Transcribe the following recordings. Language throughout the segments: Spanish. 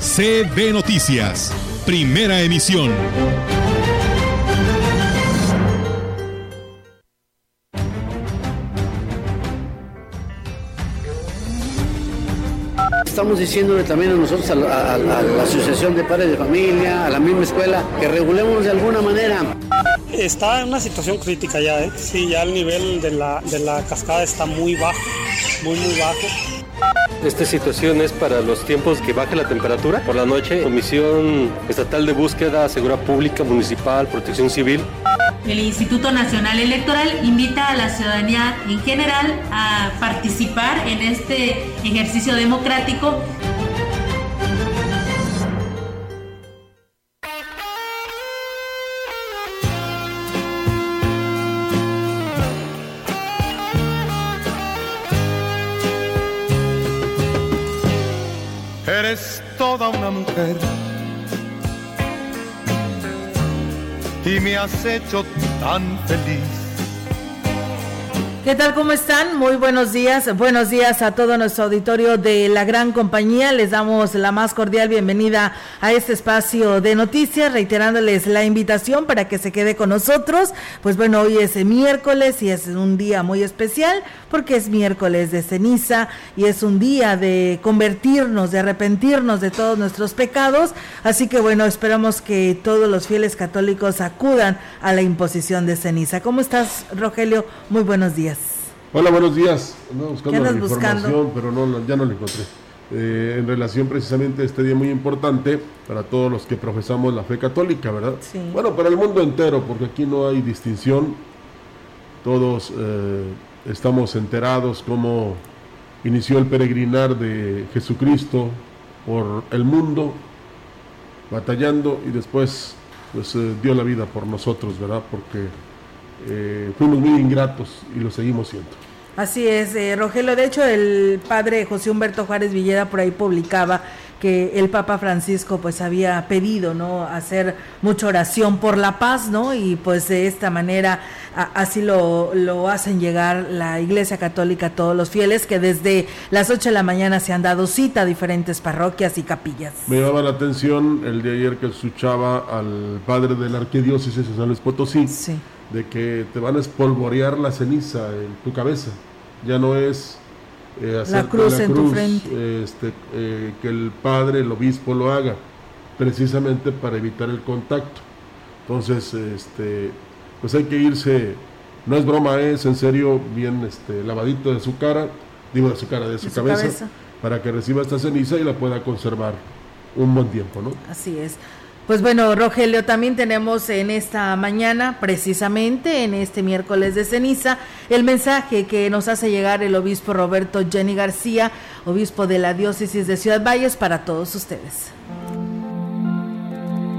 CB Noticias, primera emisión. Estamos diciéndole también a nosotros, a la, a la Asociación de Padres de Familia, a la misma escuela, que regulemos de alguna manera. Está en una situación crítica ya, ¿eh? Sí, ya el nivel de la, de la cascada está muy bajo, muy, muy bajo. Esta situación es para los tiempos que baje la temperatura. Por la noche, Comisión Estatal de Búsqueda, Seguridad Pública, Municipal, Protección Civil. El Instituto Nacional Electoral invita a la ciudadanía en general a participar en este ejercicio democrático. Has hecho tan feliz. ¿Qué tal? ¿Cómo están? Muy buenos días. Buenos días a todo nuestro auditorio de la gran compañía. Les damos la más cordial bienvenida a este espacio de noticias, reiterándoles la invitación para que se quede con nosotros. Pues bueno, hoy es miércoles y es un día muy especial porque es miércoles de ceniza y es un día de convertirnos, de arrepentirnos de todos nuestros pecados. Así que bueno, esperamos que todos los fieles católicos acudan a la imposición de ceniza. ¿Cómo estás, Rogelio? Muy buenos días. Hola, buenos días. Ando buscando ¿Qué la información, buscando? pero no, ya no la encontré. Eh, en relación precisamente a este día muy importante para todos los que profesamos la fe católica, ¿verdad? Sí. Bueno, para el mundo entero, porque aquí no hay distinción. Todos eh, estamos enterados cómo inició el peregrinar de Jesucristo por el mundo, batallando y después pues eh, dio la vida por nosotros, ¿verdad? Porque eh, fuimos muy ingratos y lo seguimos siendo. Así es, eh, Rogelio. De hecho, el padre José Humberto Juárez Villeda por ahí publicaba que el Papa Francisco pues había pedido, ¿no? Hacer mucha oración por la paz, ¿no? Y pues de esta manera a- así lo, lo hacen llegar la Iglesia Católica a todos los fieles que desde las 8 de la mañana se han dado cita a diferentes parroquias y capillas. Me llamaba la atención el de ayer que escuchaba al padre de la arquidiócesis de San Luis Potosí, Sí. de que te van a espolvorear la ceniza en tu cabeza. Ya no es eh, hacerte cruz en tu frente. este, eh, que el padre, el obispo lo haga, precisamente para evitar el contacto. Entonces, este, pues hay que irse, no es broma, es en serio, bien este, lavadito de su cara, digo de su cara, de su, De su cabeza, cabeza. para que reciba esta ceniza y la pueda conservar un buen tiempo, ¿no? Así es. Pues bueno, Rogelio, también tenemos en esta mañana, precisamente en este miércoles de ceniza, el mensaje que nos hace llegar el obispo Roberto Jenny García, obispo de la diócesis de Ciudad Valles, para todos ustedes.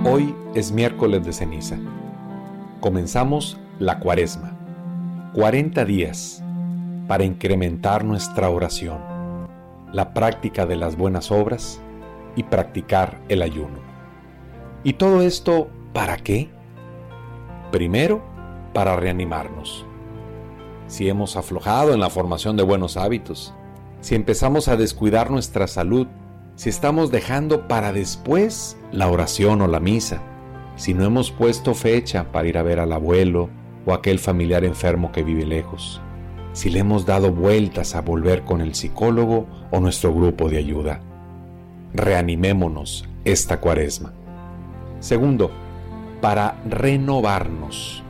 Hoy es miércoles de ceniza. Comenzamos la cuaresma. 40 días para incrementar nuestra oración, la práctica de las buenas obras y practicar el ayuno. ¿Y todo esto para qué? Primero, para reanimarnos. Si hemos aflojado en la formación de buenos hábitos, si empezamos a descuidar nuestra salud, si estamos dejando para después la oración o la misa, si no hemos puesto fecha para ir a ver al abuelo o aquel familiar enfermo que vive lejos, si le hemos dado vueltas a volver con el psicólogo o nuestro grupo de ayuda. Reanimémonos esta cuaresma. Segundo, para renovarnos.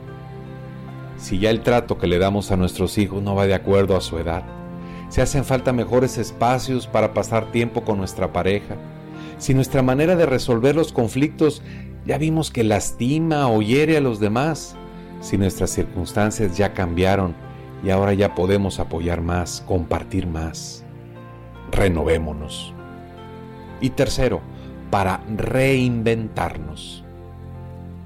Si ya el trato que le damos a nuestros hijos no va de acuerdo a su edad, si hacen falta mejores espacios para pasar tiempo con nuestra pareja, si nuestra manera de resolver los conflictos ya vimos que lastima o hiere a los demás, si nuestras circunstancias ya cambiaron y ahora ya podemos apoyar más, compartir más, renovémonos. Y tercero, para reinventarnos.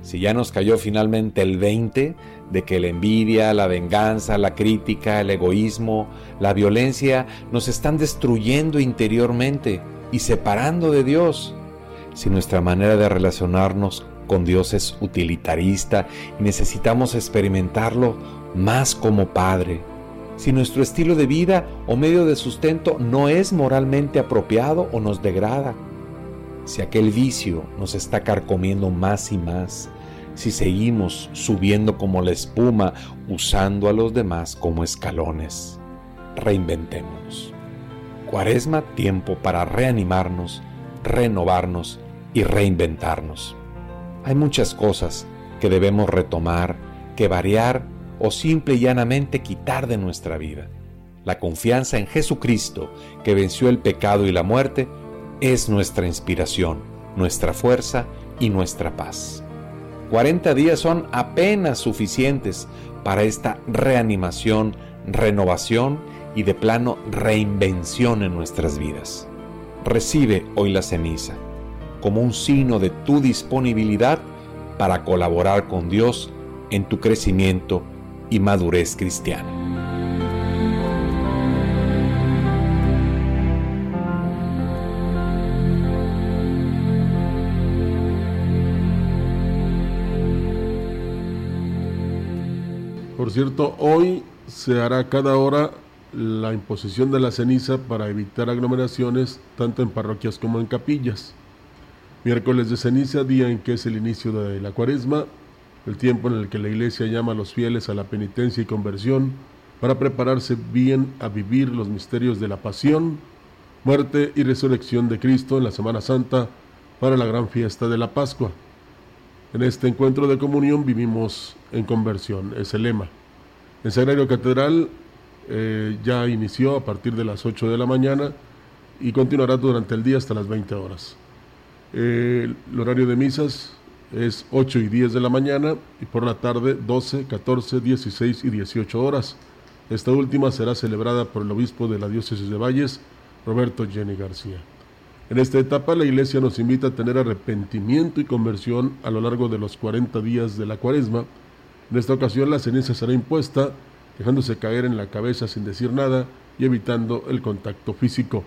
Si ya nos cayó finalmente el 20 de que la envidia, la venganza, la crítica, el egoísmo, la violencia nos están destruyendo interiormente y separando de Dios, si nuestra manera de relacionarnos con Dios es utilitarista y necesitamos experimentarlo más como Padre, si nuestro estilo de vida o medio de sustento no es moralmente apropiado o nos degrada, si aquel vicio nos está carcomiendo más y más, si seguimos subiendo como la espuma usando a los demás como escalones. Reinventémonos. Cuaresma, tiempo para reanimarnos, renovarnos y reinventarnos. Hay muchas cosas que debemos retomar, que variar o simple y llanamente quitar de nuestra vida. La confianza en Jesucristo, que venció el pecado y la muerte, es nuestra inspiración, nuestra fuerza y nuestra paz. 40 días son apenas suficientes para esta reanimación, renovación y de plano reinvención en nuestras vidas. Recibe hoy la ceniza como un signo de tu disponibilidad para colaborar con Dios en tu crecimiento y madurez cristiana. Por cierto, hoy se hará cada hora la imposición de la ceniza para evitar aglomeraciones tanto en parroquias como en capillas. Miércoles de ceniza, día en que es el inicio de la cuaresma, el tiempo en el que la iglesia llama a los fieles a la penitencia y conversión para prepararse bien a vivir los misterios de la pasión, muerte y resurrección de Cristo en la Semana Santa para la gran fiesta de la Pascua. En este encuentro de comunión vivimos en conversión, es el lema. El Sagrario Catedral eh, ya inició a partir de las 8 de la mañana y continuará durante el día hasta las 20 horas. El horario de misas es 8 y 10 de la mañana y por la tarde 12, 14, 16 y 18 horas. Esta última será celebrada por el obispo de la diócesis de Valles, Roberto Jenny García. En esta etapa la Iglesia nos invita a tener arrepentimiento y conversión a lo largo de los 40 días de la cuaresma. En esta ocasión la ceniza será impuesta, dejándose caer en la cabeza sin decir nada y evitando el contacto físico.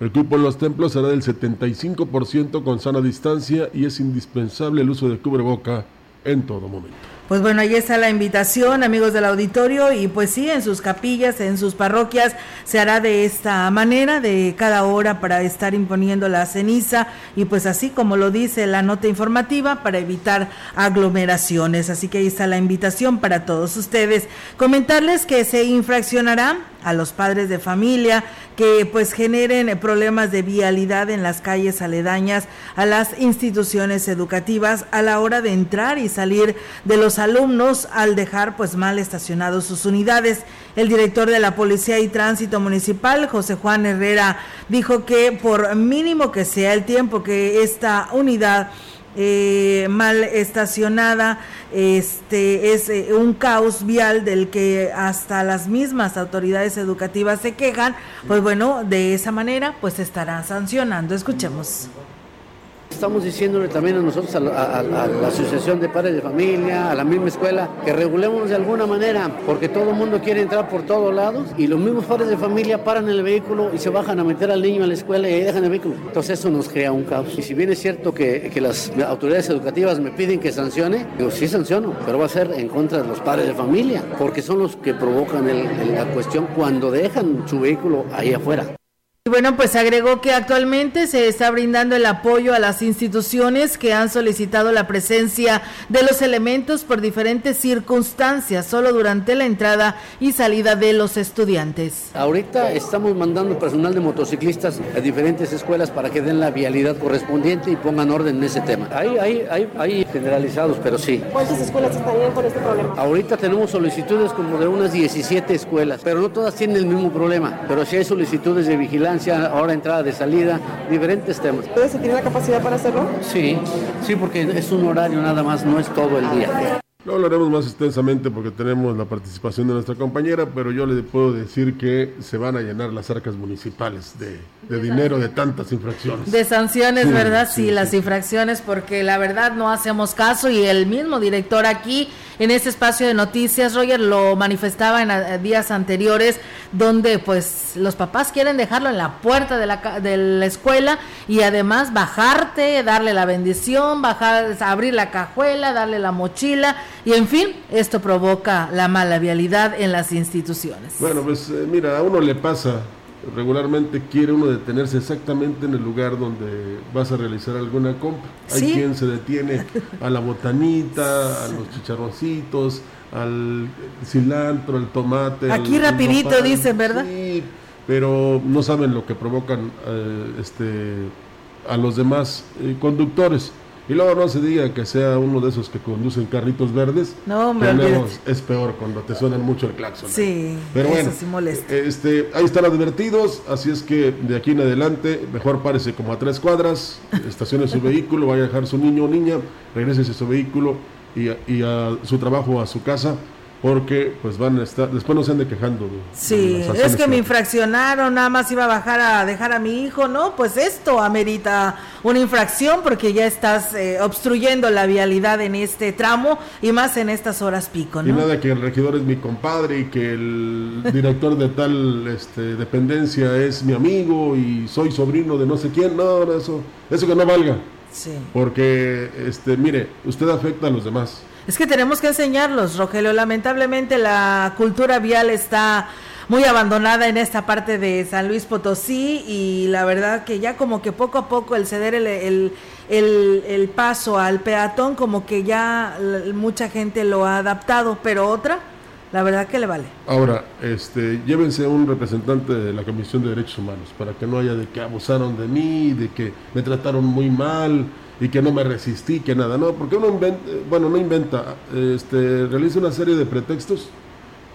El cupo en los templos será del 75% con sana distancia y es indispensable el uso de cubreboca en todo momento. Pues bueno, ahí está la invitación, amigos del auditorio, y pues sí, en sus capillas, en sus parroquias, se hará de esta manera, de cada hora para estar imponiendo la ceniza, y pues así como lo dice la nota informativa, para evitar aglomeraciones. Así que ahí está la invitación para todos ustedes. Comentarles que se infraccionará a los padres de familia que pues generen problemas de vialidad en las calles aledañas a las instituciones educativas a la hora de entrar y salir de los alumnos al dejar pues mal estacionados sus unidades. El director de la Policía y Tránsito Municipal, José Juan Herrera, dijo que por mínimo que sea el tiempo que esta unidad eh, mal estacionada, este es eh, un caos vial del que hasta las mismas autoridades educativas se quejan, pues bueno, de esa manera pues estarán sancionando. Escuchemos. Estamos diciéndole también a nosotros, a, la Asociación de Padres de Familia, a la misma escuela, que regulemos de alguna manera, porque todo el mundo quiere entrar por todos lados y los mismos padres de familia paran el vehículo y se bajan a meter al niño a la escuela y ahí dejan el vehículo. Entonces eso nos crea un caos. Y si bien es cierto que, que las autoridades educativas me piden que sancione, digo, sí sanciono, pero va a ser en contra de los padres de familia, porque son los que provocan la cuestión cuando dejan su vehículo ahí afuera. Y bueno, pues agregó que actualmente se está brindando el apoyo a las instituciones que han solicitado la presencia de los elementos por diferentes circunstancias, solo durante la entrada y salida de los estudiantes. Ahorita estamos mandando personal de motociclistas a diferentes escuelas para que den la vialidad correspondiente y pongan orden en ese tema. Hay, hay, hay, hay generalizados, pero sí. ¿Cuántas escuelas estarían con este problema? Ahorita tenemos solicitudes como de unas 17 escuelas, pero no todas tienen el mismo problema. Pero sí hay solicitudes de vigilancia, ahora entrada de salida, diferentes temas. ¿Ustedes tienen la capacidad para hacerlo? Sí, sí, porque es un horario nada más, no es todo el día. Lo hablaremos más extensamente porque tenemos la participación de nuestra compañera, pero yo le puedo decir que se van a llenar las arcas municipales de, dinero de tantas infracciones. De sanciones, ¿verdad? Sí, las infracciones, porque la verdad no hacemos caso y el mismo director aquí en este espacio de noticias, Roger, lo manifestaba en eh, días anteriores, donde pues los papás quieren dejarlo en la puerta de la, de la escuela y además bajarte, darle la bendición, bajar, abrir la cajuela, darle la mochila y en fin, esto provoca la mala vialidad en las instituciones. Bueno, pues eh, mira, a uno le pasa regularmente quiere uno detenerse exactamente en el lugar donde vas a realizar alguna compra. Hay quien se detiene a la botanita, a los chicharroncitos, al cilantro, al tomate. Aquí rapidito dicen, ¿verdad? Sí, pero no saben lo que provocan eh, este, a los demás eh, conductores. Y luego no se diga que sea uno de esos que conducen carritos verdes. No, hombre, es peor cuando te suenan mucho el claxon. Sí, pero bueno, sí molesta. Este, ahí están advertidos, así es que de aquí en adelante, mejor párese como a tres cuadras, estacione su vehículo, vaya a dejar su niño o niña, regrese a su vehículo y y a su trabajo o a su casa porque pues van a estar, después no se ande quejando. sí, es que me infraccionaron, nada más iba a bajar a dejar a mi hijo, no, pues esto amerita una infracción porque ya estás eh, obstruyendo la vialidad en este tramo y más en estas horas pico, ¿no? Y nada que el regidor es mi compadre y que el director de tal este, dependencia es mi amigo y soy sobrino de no sé quién, no, eso, eso que no valga. Sí. Porque, este, mire, usted afecta a los demás. Es que tenemos que enseñarlos, Rogelio. Lamentablemente la cultura vial está muy abandonada en esta parte de San Luis Potosí y la verdad que ya como que poco a poco el ceder el, el, paso al peatón como que ya mucha gente lo ha adaptado, pero otra, la verdad que le vale. Ahora, este, llévense un representante de la Comisión de Derechos Humanos para que no haya de que abusaron de mí, de que me trataron muy mal y que no me resistí, que nada, no, porque uno inventa, bueno, no inventa, este, realiza una serie de pretextos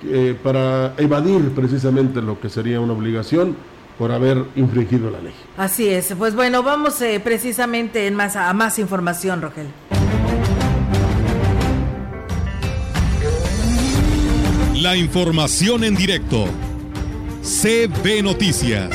eh, para evadir precisamente lo que sería una obligación por haber infringido la ley. Así es, pues bueno, vamos eh, precisamente en más, a más información, Rogel. La información en directo. CB Noticias.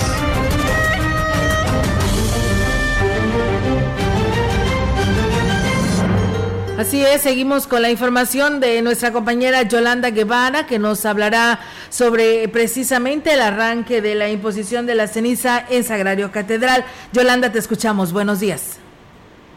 Así es, seguimos con la información de nuestra compañera Yolanda Guevara, que nos hablará sobre precisamente el arranque de la imposición de la ceniza en Sagrario Catedral. Yolanda, te escuchamos. Buenos días.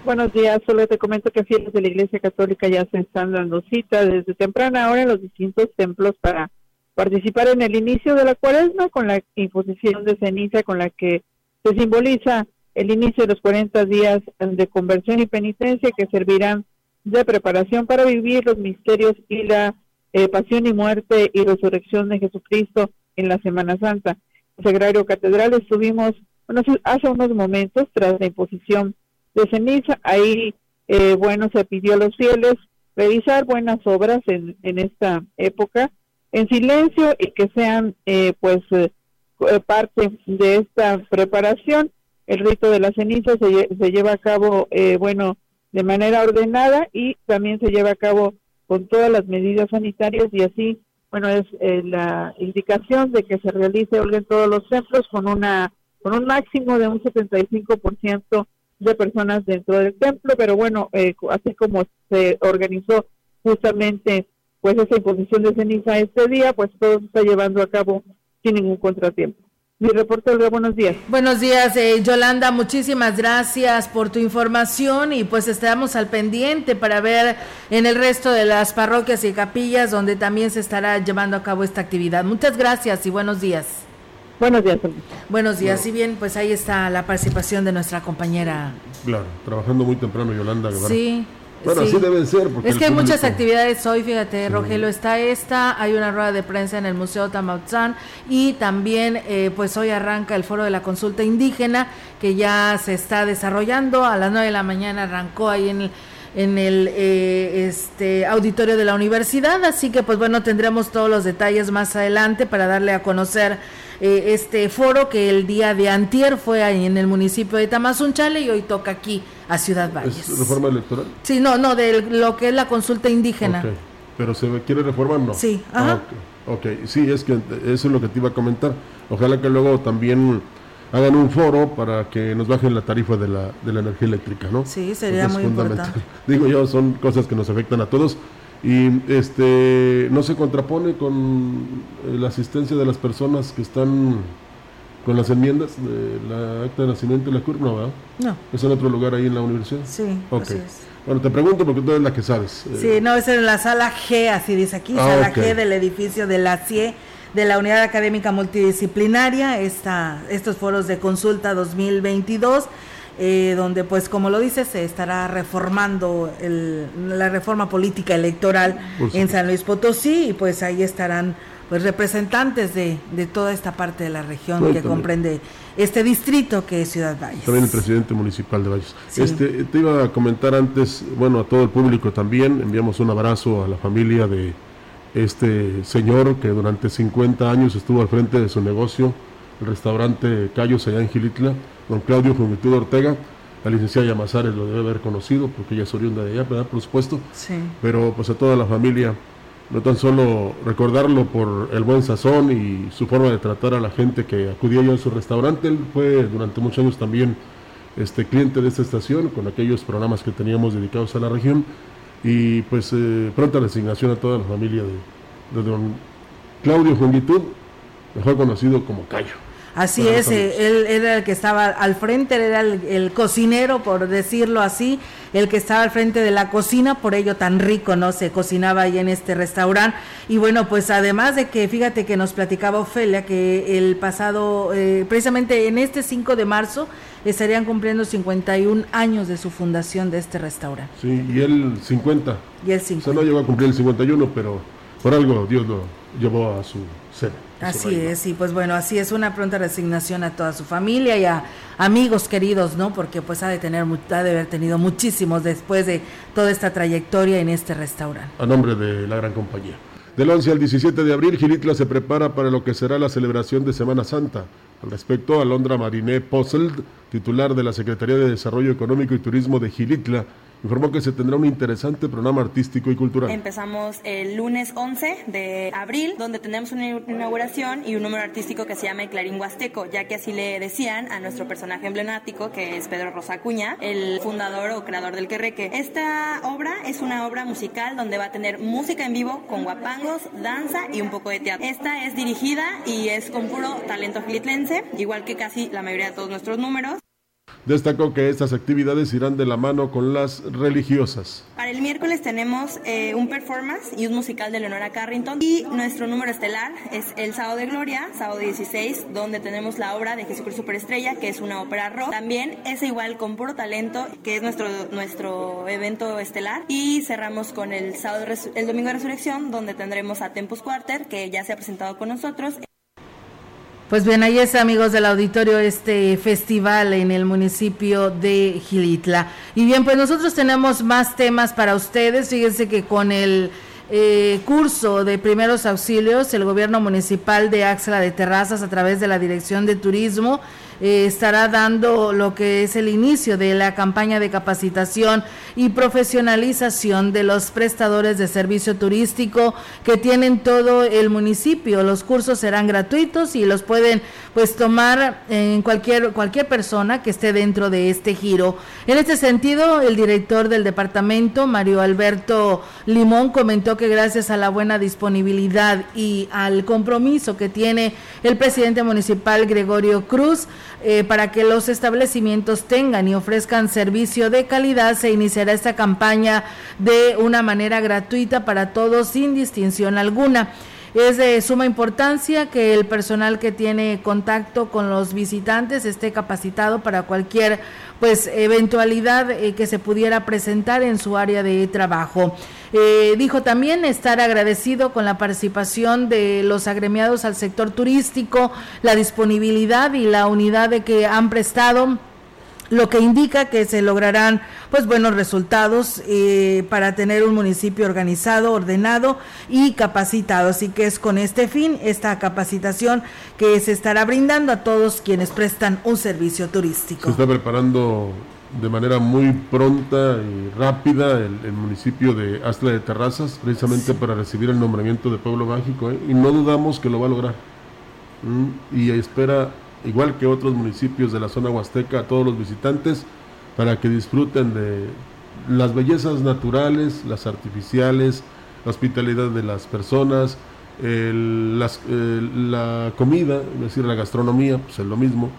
Buenos días, solo te comento que fieles de la Iglesia Católica ya se están dando cita desde temprana hora en los distintos templos para participar en el inicio de la cuaresma con la imposición de ceniza con la que se simboliza el inicio de los 40 días de conversión y penitencia que servirán de preparación para vivir los misterios y la eh, pasión y muerte y resurrección de Jesucristo en la Semana Santa. En Sagrario Catedral estuvimos bueno, hace unos momentos tras la imposición de ceniza. Ahí, eh, bueno, se pidió a los fieles realizar buenas obras en, en esta época en silencio y que sean, eh, pues, parte de esta preparación. El rito de la ceniza se, se lleva a cabo, bueno, de manera ordenada y también se lleva a cabo con todas las medidas sanitarias y así, bueno, es eh, la indicación de que se realice en todos los templos con una con un máximo de un 75% de personas dentro del templo, pero bueno, eh, así como se organizó justamente pues esa imposición de ceniza este día, pues todo se está llevando a cabo sin ningún contratiempo. Mi reporte, buenos días. Buenos días, eh, Yolanda, muchísimas gracias por tu información y pues estamos al pendiente para ver en el resto de las parroquias y capillas donde también se estará llevando a cabo esta actividad. Muchas gracias y buenos días. Buenos días. Buenos días, y bien, pues ahí está la participación de nuestra compañera. Claro, trabajando muy temprano, Yolanda. Sí. Bueno, así deben ser. es que hay muchas actividades hoy, fíjate, Rogelio, está esta, hay una rueda de prensa en el Museo Tamautzán y también eh, pues hoy arranca el foro de la consulta indígena que ya se está desarrollando, a las 9 de la mañana arrancó ahí en el en el eh, este auditorio de la universidad, así que pues bueno, tendremos todos los detalles más adelante para darle a conocer eh, este foro que el día de antier fue ahí en el municipio de Tamazunchale y hoy toca aquí a Ciudad Valles. ¿Es reforma electoral? Sí, no, no, de lo que es la consulta indígena. pero se quiere reformar, ¿no? Sí, ah, ajá. ok, sí, es que eso es lo que te iba a comentar. Ojalá que luego también hagan un foro para que nos bajen la tarifa de la, de la energía eléctrica, ¿no? Sí, sería muy importante. Digo yo, son cosas que nos afectan a todos y este no se contrapone con eh, la asistencia de las personas que están con las enmiendas de la acta de nacimiento y la curva, ¿verdad? No. ¿Es en otro lugar ahí en la universidad? Sí, así es. Bueno, te pregunto porque tú eres la que sabes. Sí, eh. no, es en la sala G, así dice aquí, ah, sala G del edificio de la CIE, de la Unidad Académica Multidisciplinaria, esta, estos foros de consulta 2022. Eh, donde pues como lo dice se estará reformando el, la reforma política electoral en San Luis Potosí y pues ahí estarán pues representantes de, de toda esta parte de la región que comprende este distrito que es Ciudad Valles. También el presidente municipal de Valles. Este, te iba a comentar antes, bueno, a todo el público también, enviamos un abrazo a la familia de este señor que durante 50 años estuvo al frente de su negocio, el restaurante Cayos allá en Gilitla, don Claudio Juventud Ortega. La licenciada Yamazares lo debe haber conocido porque ella es oriunda de allá, ¿verdad? Por supuesto. Sí. Pero pues a toda la familia no tan solo recordarlo por el buen sazón y su forma de tratar a la gente que acudía yo a su restaurante, él fue durante muchos años también este cliente de esta estación con aquellos programas que teníamos dedicados a la región y pues eh, pronta resignación a toda la familia de, don Claudio Juventud, mejor conocido como Cayo. Así es, eh, él, era el que estaba al frente, él era el, cocinero, por decirlo así, el que estaba al frente de la cocina, por ello tan rico, ¿no? Se cocinaba ahí en este restaurante. Y bueno, pues además de que, fíjate que nos platicaba Ofelia que el pasado, eh, precisamente en este 5 de marzo, estarían cumpliendo 51 años de su fundación de este restaurante. Sí, y él 50. Y él 50. O sea, no llegó a cumplir el 51, pero por algo Dios lo llevó a su ser. Así es, y pues bueno, así es una pronta resignación a toda su familia y a amigos queridos, ¿no? Porque pues ha de tener, ha de haber tenido muchísimos después de toda esta trayectoria en este restaurante. A nombre de la gran compañía. Del 11 al 17 de abril, Gilitla se prepara para lo que será la celebración de Semana Santa. Al respecto, Alondra Mariné Posselt, titular de la Secretaría de Desarrollo Económico y Turismo de Gilitla, informó que se tendrá un interesante programa artístico y cultural. Empezamos el lunes 11 de abril, donde tenemos una inauguración y un número artístico que se llama El Clarín Huasteco, ya que así le decían a nuestro personaje emblemático, que es Pedro Rosa Acuña, el fundador o creador del Querreque. Esta obra es una obra musical donde va a tener música en vivo con guapangos, danza y un poco de teatro. Esta es dirigida y es con puro talento filitlense, igual que casi la mayoría de todos nuestros números. Destacó que estas actividades irán de la mano con las religiosas. Para el miércoles tenemos eh, un performance y un musical de Leonora Carrington y nuestro número estelar es el Sábado de Gloria, sábado 16, donde tenemos la obra de Jesucristo Superestrella, que es una ópera rock. También es igual con puro talento, que es nuestro, nuestro evento estelar. Y cerramos con el, sábado, el Domingo de Resurrección, donde tendremos a Tempus Quarter, que ya se ha presentado con nosotros. Pues bien, ahí es amigos del auditorio este festival en el municipio de Gilitla. Y bien, pues nosotros tenemos más temas para ustedes. Fíjense que con el eh, curso de primeros auxilios, el gobierno municipal de Axla de Terrazas a través de la Dirección de Turismo eh, estará dando lo que es el inicio de la campaña de capacitación y profesionalización de los prestadores de servicio turístico que tienen todo el municipio. Los cursos serán gratuitos y los pueden pues tomar en cualquier cualquier persona que esté dentro de este giro. En este sentido, el director del departamento, Mario Alberto Limón, comentó que gracias a la buena disponibilidad y al compromiso que tiene el presidente municipal Gregorio Cruz, eh, para que los establecimientos tengan y ofrezcan servicio de calidad, se iniciará esta campaña de una manera gratuita para todos sin distinción alguna. Es de suma importancia que el personal que tiene contacto con los visitantes esté capacitado para cualquier pues eventualidad eh, que se pudiera presentar en su área de trabajo. Eh, dijo también estar agradecido con la participación de los agremiados al sector turístico, la disponibilidad y la unidad de que han prestado lo que indica que se lograrán pues buenos resultados eh, para tener un municipio organizado, ordenado y capacitado. Así que es con este fin esta capacitación que se estará brindando a todos quienes prestan un servicio turístico. Se está preparando de manera muy pronta y rápida el, municipio de Astla de Terrazas, precisamente para recibir el nombramiento de Pueblo Mágico, ¿eh? y no dudamos que lo va a lograr. Mm, y espera, igual que otros municipios de la zona huasteca, a todos los visitantes para que disfruten de las bellezas naturales, las artificiales, la hospitalidad de las personas, la comida, es decir, la gastronomía, pues es lo mismo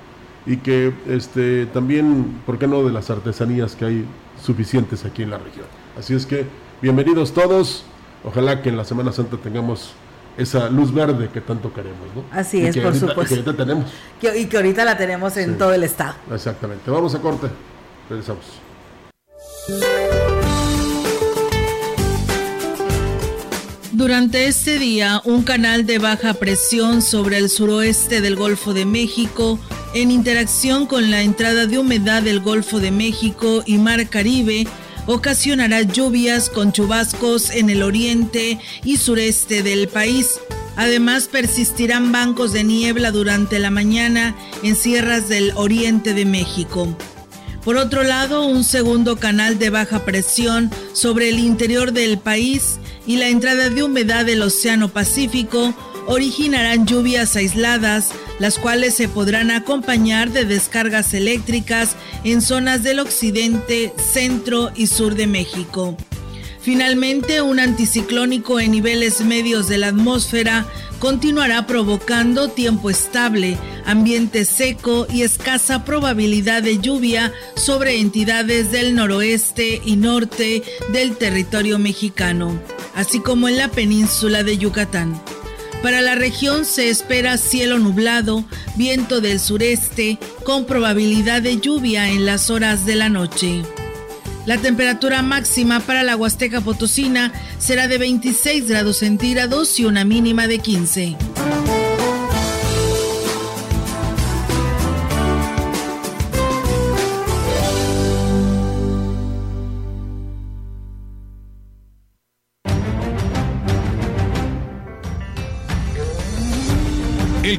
y que este, también, ¿por qué no?, de las artesanías que hay suficientes aquí en la región. Así es que, bienvenidos todos, ojalá que en la Semana Santa tengamos esa luz verde que tanto queremos, ¿no? Así es, por supuesto. Y que ahorita tenemos. y que ahorita la tenemos en todo el estado. Exactamente. Vamos a corte. Regresamos. Durante este día, un canal de baja presión sobre el suroeste del Golfo de México, en interacción con la entrada de humedad del Golfo de México y Mar Caribe, ocasionará lluvias con chubascos en el oriente y sureste del país. Además, persistirán bancos de niebla durante la mañana en sierras del oriente de México. Por otro lado, un segundo canal de baja presión sobre el interior del país y la entrada de humedad del Océano Pacífico originarán lluvias aisladas, las cuales se podrán acompañar de descargas eléctricas en zonas del occidente, centro y sur de México. Finalmente, un anticiclónico en niveles medios de la atmósfera continuará provocando tiempo estable, ambiente seco y escasa probabilidad de lluvia sobre entidades del noroeste y norte del territorio mexicano, así como en la península de Yucatán. Para la región se espera cielo nublado, viento del sureste, con probabilidad de lluvia en las horas de la noche. La temperatura máxima para la Huasteca Potosina será de 26 grados centígrados y una mínima de 15.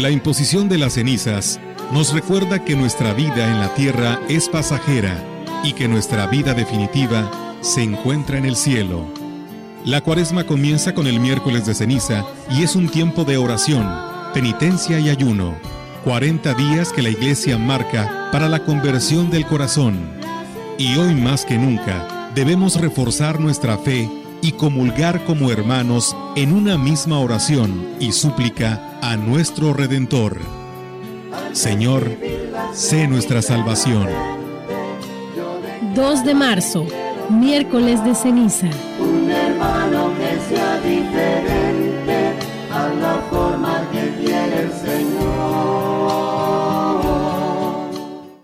La imposición de las cenizas nos recuerda que nuestra vida en la tierra es pasajera y que nuestra vida definitiva se encuentra en el cielo. La cuaresma comienza con el miércoles de ceniza y es un tiempo de oración, penitencia y ayuno. 40 días que la iglesia marca para la conversión del corazón. Y hoy más que nunca debemos reforzar nuestra fe y comulgar como hermanos en una misma oración y súplica a nuestro Redentor. Señor, sé nuestra salvación. 2 de marzo, miércoles de ceniza. Un hermano que sea diferente a la forma que quiere el Señor.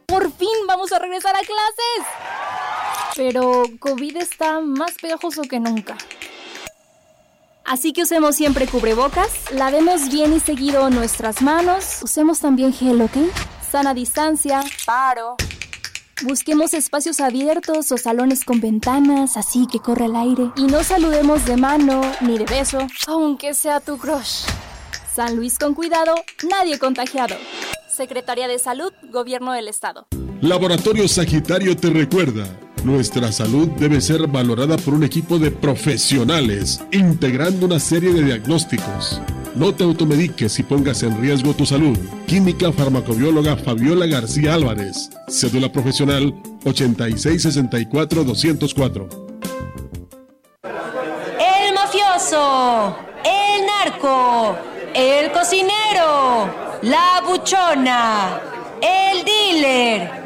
Por fin vamos a regresar a clases. Pero COVID está más pegajoso que nunca. Así que usemos siempre cubrebocas, lavemos bien y seguido nuestras manos, usemos también gel, ¿ok? Sana distancia, paro. Busquemos espacios abiertos o salones con ventanas, así que corre el aire. Y no saludemos de mano ni de beso, aunque sea tu crush. San Luis con cuidado, nadie contagiado. Secretaría de Salud, Gobierno del Estado. Laboratorio Sagitario te recuerda. Nuestra salud debe ser valorada por un equipo de profesionales, integrando una serie de diagnósticos. No te automediques y pongas en riesgo tu salud. Química farmacobióloga Fabiola García Álvarez. Cédula profesional 8664-204. El mafioso. El narco. El cocinero. La buchona. El dealer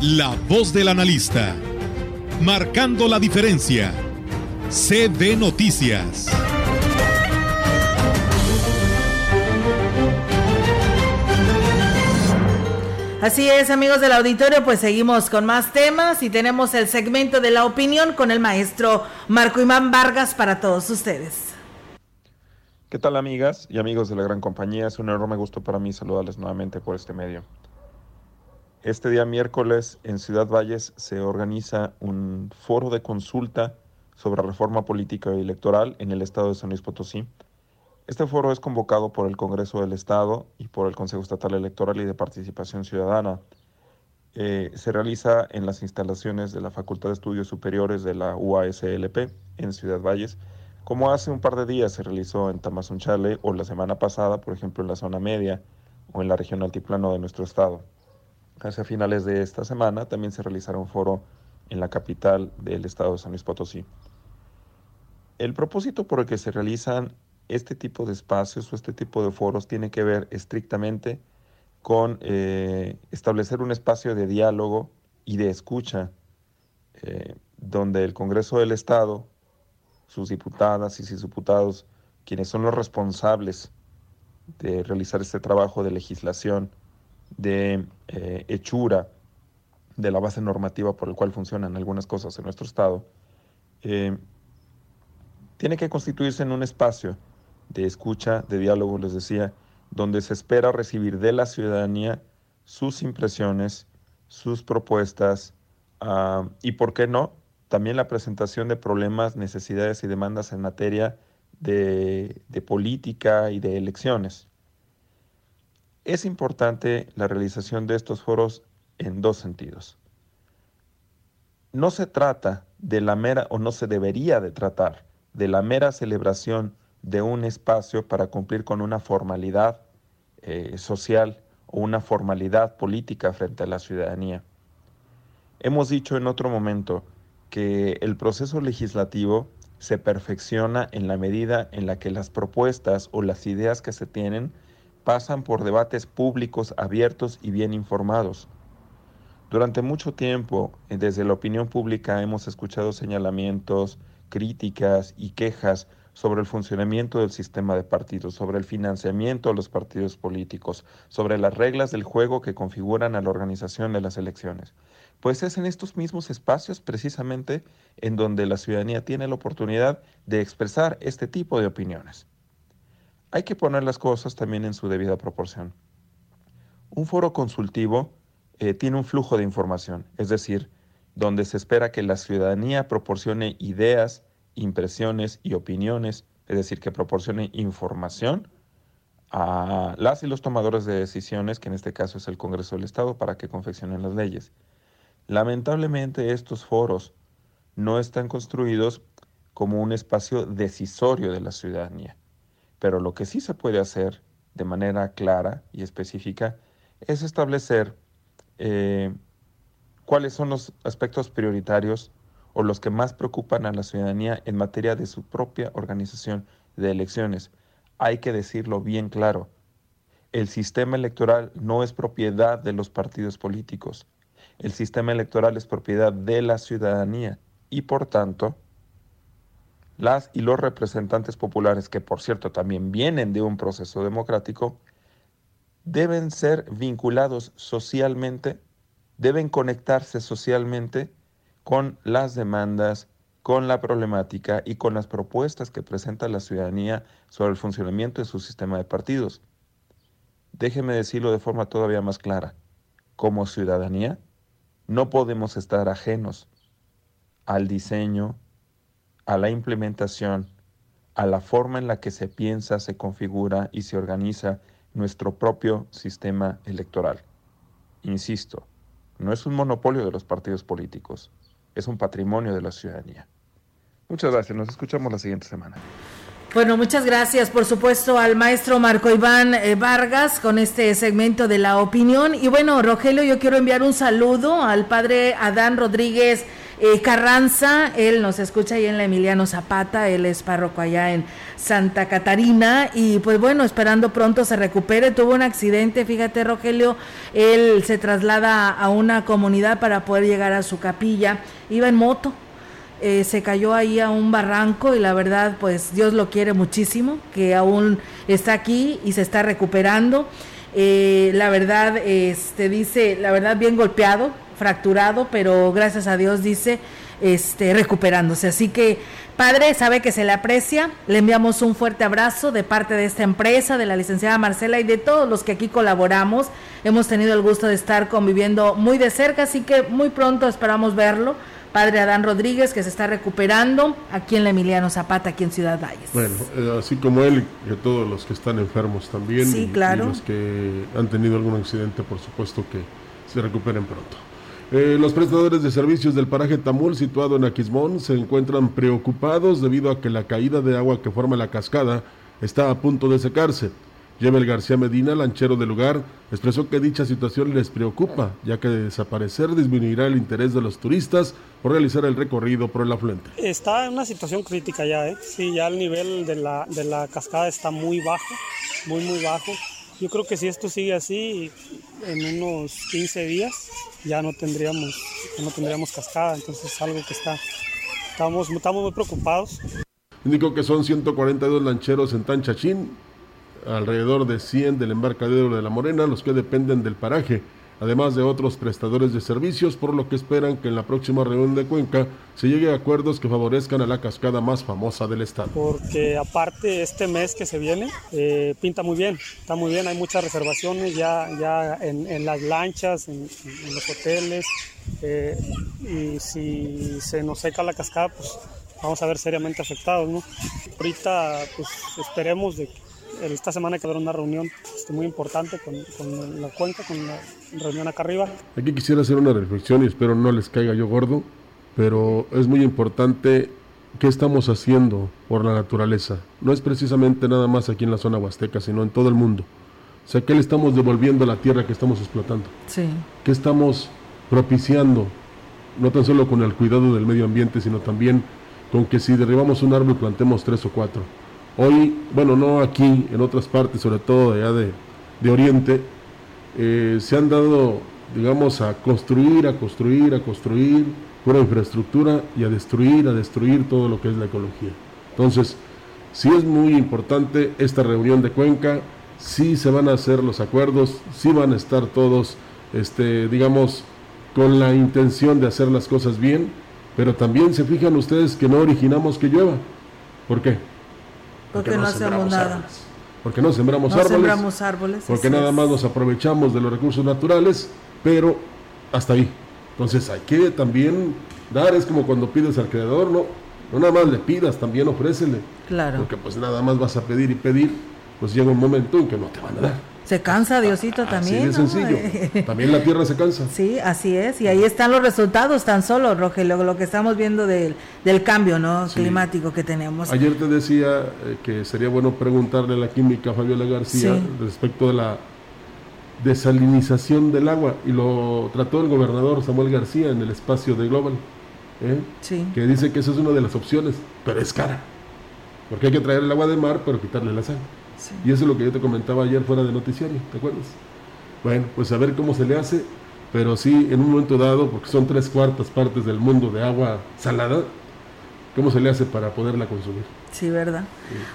la voz del analista, marcando la diferencia CB Noticias. Así es, amigos del auditorio, pues seguimos con más temas y tenemos el segmento de la opinión con el maestro Marco Imán Vargas para todos ustedes. ¿Qué tal amigas y amigos de la gran compañía? Es un enorme gusto para mí saludarles nuevamente por este medio. Este día miércoles en Ciudad Valles se organiza un foro de consulta sobre reforma política y electoral en el estado de San Luis Potosí. Este foro es convocado por el Congreso del Estado y por el Consejo Estatal Electoral y de Participación Ciudadana. Eh, se realiza en las instalaciones de la Facultad de Estudios Superiores de la UASLP en Ciudad Valles, como hace un par de días se realizó en Tamazunchale o la semana pasada, por ejemplo, en la zona media o en la región altiplano de nuestro estado. Hacia finales de esta semana también se realizará un foro en la capital del estado de San Luis Potosí. El propósito por el que se realizan este tipo de espacios o este tipo de foros tiene que ver estrictamente con eh, establecer un espacio de diálogo y de escucha, eh, donde el Congreso del Estado, sus diputadas y sus diputados, quienes son los responsables de realizar este trabajo de legislación, de eh, hechura, de la base normativa por el cual funcionan algunas cosas en nuestro Estado, eh, tiene que constituirse en un espacio de escucha, de diálogo, les decía, donde se espera recibir de la ciudadanía sus impresiones, sus propuestas ah, y, ¿por qué no?, también la presentación de problemas, necesidades y demandas en materia de política y de elecciones. Es importante la realización de estos foros en dos sentidos. No se trata de la mera, o no se debería de tratar, de la mera celebración de un espacio para cumplir con una formalidad eh, social o una formalidad política frente a la ciudadanía. Hemos dicho en otro momento que el proceso legislativo se perfecciona en la medida en la que las propuestas o las ideas que se tienen pasan por debates públicos abiertos y bien informados. Durante mucho tiempo, eh, desde la opinión pública hemos escuchado señalamientos, críticas y quejas sobre el funcionamiento del sistema de partidos, sobre el financiamiento de los partidos políticos, sobre las reglas del juego que configuran a la organización de las elecciones. Pues es en estos mismos espacios precisamente en donde la ciudadanía tiene la oportunidad de expresar este tipo de opiniones. Hay que poner las cosas también en su debida proporción. Un foro consultivo eh, tiene un flujo de información, es decir, donde se espera que la ciudadanía proporcione ideas, impresiones y opiniones, es decir, que proporcione información a las y los tomadores de decisiones, que en este caso es el Congreso del Estado, para que confeccionen las leyes. Lamentablemente estos foros no están construidos como un espacio decisorio de la ciudadanía, pero lo que sí se puede hacer de manera clara y específica es establecer eh, cuáles son los aspectos prioritarios o los que más preocupan a la ciudadanía en materia de su propia organización de elecciones. Hay que decirlo bien claro. El sistema electoral no es propiedad de los partidos políticos. El sistema electoral es propiedad de la ciudadanía y por tanto las y los representantes populares, que por cierto también vienen de un proceso democrático, deben ser vinculados socialmente, deben conectarse socialmente con las demandas con la problemática y con las propuestas que presenta la ciudadanía sobre el funcionamiento de su sistema de partidos. Déjeme decirlo de forma todavía más clara. Como ciudadanía, no podemos estar ajenos al diseño, a la implementación, a la forma en la que se piensa, se configura y se organiza nuestro propio sistema electoral. Insisto, no es un monopolio de los partidos políticos, es un patrimonio de la ciudadanía. Muchas gracias, nos escuchamos la siguiente semana. Bueno, muchas gracias, por supuesto, al maestro Marco Iván eh, Vargas con este segmento de la opinión. Y bueno, Rogelio, yo quiero enviar un saludo al padre Adán Rodríguez eh, Carranza, él nos escucha ahí en la Emiliano Zapata, él es párroco allá en Santa Catarina. Y pues bueno, esperando pronto se recupere, tuvo un accidente, fíjate Rogelio, él se traslada a una comunidad para poder llegar a su capilla, iba en moto, eh, se cayó ahí a un barranco y la verdad pues Dios lo quiere muchísimo, que aún está aquí y se está recuperando. Eh, la verdad, este dice, la verdad bien golpeado, fracturado, pero gracias a Dios dice, este, recuperándose. Así que, padre, sabe que se le aprecia, le enviamos un fuerte abrazo de parte de esta empresa, de la licenciada Marcela y de todos los que aquí colaboramos. Hemos tenido el gusto de estar conviviendo muy de cerca, así que muy pronto esperamos verlo. Padre Adán Rodríguez, que se está recuperando aquí en la Emiliano Zapata, aquí en Ciudad Valles. Bueno, eh, así como él, y todos los que están enfermos también. Sí, claro. y los que han tenido algún accidente, por supuesto que se recuperen pronto. Eh, los prestadores de servicios del paraje Tamul, situado en Aquismón, se encuentran preocupados debido a que la caída de agua que forma la cascada está a punto de secarse. Yebel García Medina, lanchero del lugar, expresó que dicha situación les preocupa, ya que de desaparecer disminuirá el interés de los turistas por realizar el recorrido por el afluente. Está en una situación crítica ya, ¿eh? Sí, ya el nivel de la, de la cascada está muy bajo, muy, muy bajo. Yo creo que si esto sigue así, en unos 15 días ya no tendríamos, no tendríamos cascada, entonces es algo que está, estamos, estamos muy preocupados. Indicó que son 142 lancheros en Tanchachín, alrededor de 100 del embarcadero de La Morena, los que dependen del paraje además de otros prestadores de servicios, por lo que esperan que en la próxima reunión de Cuenca se llegue a acuerdos que favorezcan a la cascada más famosa del estado. Porque aparte este mes que se viene eh, pinta muy bien, está muy bien, hay muchas reservaciones ya, ya en, las lanchas, en, los hoteles, eh, y si se nos seca la cascada, pues vamos a ver seriamente afectados, ¿no? Ahorita pues esperemos de que esta semana que habrá una reunión este, muy importante con, la cuenca, con la reunión acá arriba. Aquí quisiera hacer una reflexión y espero no les caiga yo gordo, pero es muy importante qué estamos haciendo por la naturaleza. No es precisamente nada más aquí en la zona huasteca, sino en todo el mundo. O sea, ¿qué le estamos devolviendo a la tierra que estamos explotando? Sí. ¿Qué estamos propiciando? No tan solo con el cuidado del medio ambiente, sino también con que si derribamos un árbol plantemos tres o cuatro. Hoy, bueno, no aquí, en otras partes, sobre todo allá de, de Oriente, eh, se han dado, digamos, a construir, a construir, a construir pura infraestructura y a destruir, a destruir todo lo que es la ecología. Entonces, sí es muy importante esta reunión de Cuenca, sí se van a hacer los acuerdos, sí van a estar todos, este, digamos, con la intención de hacer las cosas bien, pero también se fijan ustedes que no originamos que llueva. ¿Por qué? Porque, no, hacemos nada. Porque no sembramos no árboles. Sembramos árboles. Porque nada más nos aprovechamos de los recursos naturales, pero hasta ahí. Entonces hay que también dar, es como cuando pides al creador, no, no nada más le pidas, también ofrécele. Claro. Porque pues nada más vas a pedir y pedir, pues llega un momento en que no te van a dar. Se cansa Diosito también. Así de sencillo. También la tierra se cansa. Sí, así es. Y ahí están los resultados tan solo, Rogelio, lo que estamos viendo del, del cambio ¿no? climático que tenemos. Ayer te decía eh, que sería bueno preguntarle a la química Fabiola García respecto de la desalinización del agua. Y lo trató el gobernador Samuel García en el espacio de Global. ¿eh? Sí. Que dice que esa es una de las opciones, pero es cara. Porque hay que traer el agua de mar, pero quitarle la sal. Y eso es lo que yo te comentaba ayer fuera de noticiario, ¿te acuerdas? Bueno, pues a ver cómo se le hace, pero sí, en un momento dado, porque son tres cuartas partes del mundo de agua salada, ¿Cómo se le hace para poderla consumir? Sí, ¿verdad?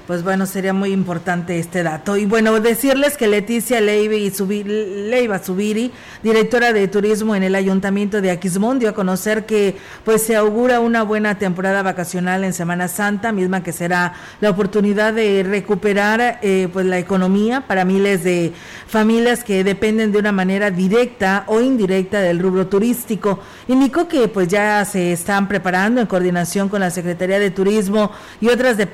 Pues bueno, sería muy importante este dato. Y bueno, decirles que Leticia Leiva Subiri, directora de turismo en el Ayuntamiento de Aquismón, dio a conocer que pues se augura una buena temporada vacacional en Semana Santa, misma que será la oportunidad de recuperar eh, pues la economía para miles de familias que dependen de una manera directa o indirecta del rubro turístico. Indicó que pues ya se están preparando en coordinación con la Secretaría de Turismo y otras de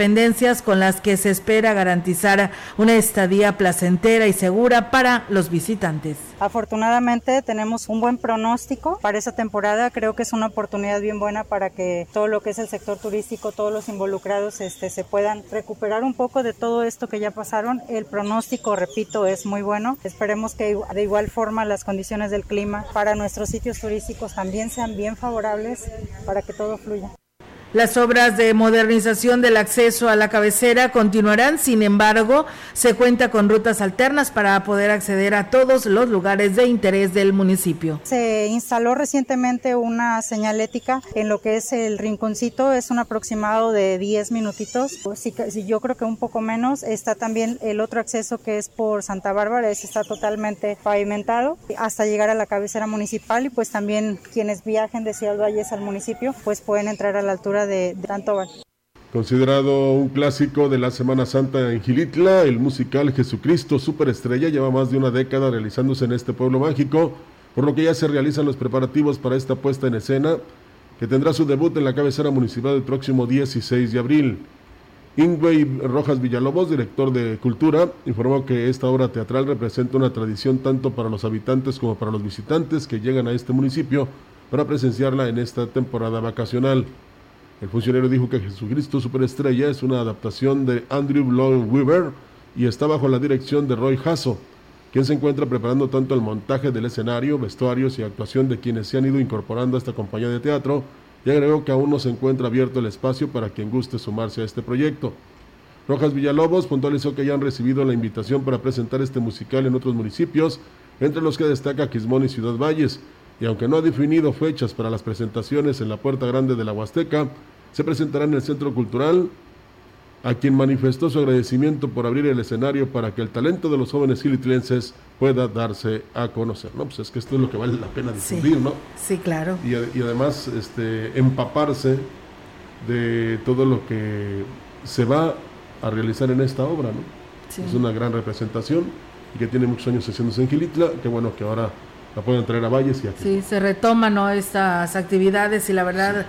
con las que se espera garantizar una estadía placentera y segura para los visitantes. Afortunadamente tenemos un buen pronóstico para esa temporada. Creo que es una oportunidad bien buena para que todo lo que es el sector turístico, todos los involucrados este, se puedan recuperar un poco de todo esto que ya pasaron. El pronóstico, repito, es muy bueno. Esperemos que de igual forma las condiciones del clima para nuestros sitios turísticos también sean bien favorables para que todo fluya. Las obras de modernización del acceso a la cabecera continuarán, sin embargo, se cuenta con rutas alternas para poder acceder a todos los lugares de interés del municipio. Se instaló recientemente una señalética en lo que es el rinconcito, es un aproximado de 10 minutitos, pues yo creo que un poco menos. Está también el otro acceso que es por Santa Bárbara, ese está totalmente pavimentado hasta llegar a la cabecera municipal y pues también quienes viajen de Ciudad Valles al municipio pues pueden entrar a la altura de, Considerado un clásico de la Semana Santa en Gilitla, el musical Jesucristo Superestrella lleva más de una década realizándose en este pueblo mágico, por lo que ya se realizan los preparativos para esta puesta en escena, que tendrá su debut en la cabecera municipal el próximo 16 de abril. Ingway Rojas Villalobos, director de Cultura, informó que esta obra teatral representa una tradición tanto para los habitantes como para los visitantes que llegan a este municipio para presenciarla en esta temporada vacacional. El funcionario dijo que Jesucristo Superestrella es una adaptación de Andrew Lloyd Weaver y está bajo la dirección de Roy Hasso, quien se encuentra preparando tanto el montaje del escenario, vestuarios y actuación de quienes se han ido incorporando a esta compañía de teatro, y agregó que aún no se encuentra abierto el espacio para quien guste sumarse a este proyecto. Rojas Villalobos puntualizó que ya han recibido la invitación para presentar este musical en otros municipios, entre los que destaca Quismón y Ciudad Valles, y aunque no ha definido fechas para las presentaciones en la Puerta Grande de la Huasteca, se presentará en el Centro Cultural, a quien manifestó su agradecimiento por abrir el escenario para que el talento de los jóvenes gilitlenses pueda darse a conocer. No, pues es que esto es lo que vale la pena difundir, ¿no? Sí, claro. Y, además este, empaparse de todo lo que se va a realizar en esta obra, ¿no? Es una gran representación y que tiene muchos años haciéndose en Gilitla, qué bueno que ahora la pueden traer a Valles y aquí. Sí, se retoman ¿no? estas actividades y la verdad,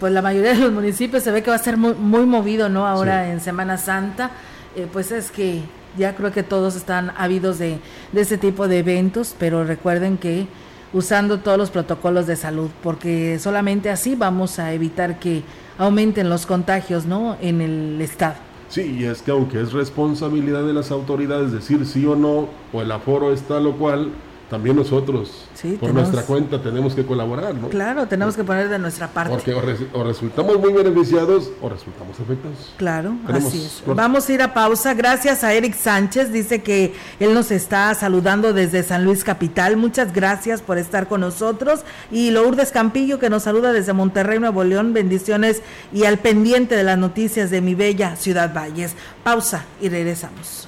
pues la mayoría de los municipios se ve que va a ser muy, muy movido, ¿no? Ahora en Semana Santa, eh, pues es que ya creo que todos están habidos de, de ese tipo de eventos, pero recuerden que usando todos los protocolos de salud, porque solamente así vamos a evitar que aumenten los contagios, ¿no? En el estado. Sí, y es que aunque es responsabilidad de las autoridades decir sí o no, o el aforo está lo cual, también nosotros, por nuestra cuenta, tenemos que colaborar, ¿no? Claro, tenemos que poner de nuestra parte. Porque o, resultamos muy beneficiados o resultamos afectados. Claro, así es. Vamos a ir a pausa. Gracias a Eric Sánchez, dice que él nos está saludando desde San Luis Capital. Muchas gracias por estar con nosotros. Y Lourdes Campillo, que nos saluda desde Monterrey, Nuevo León. Bendiciones y al pendiente de las noticias de mi bella Ciudad Valles. Pausa y regresamos.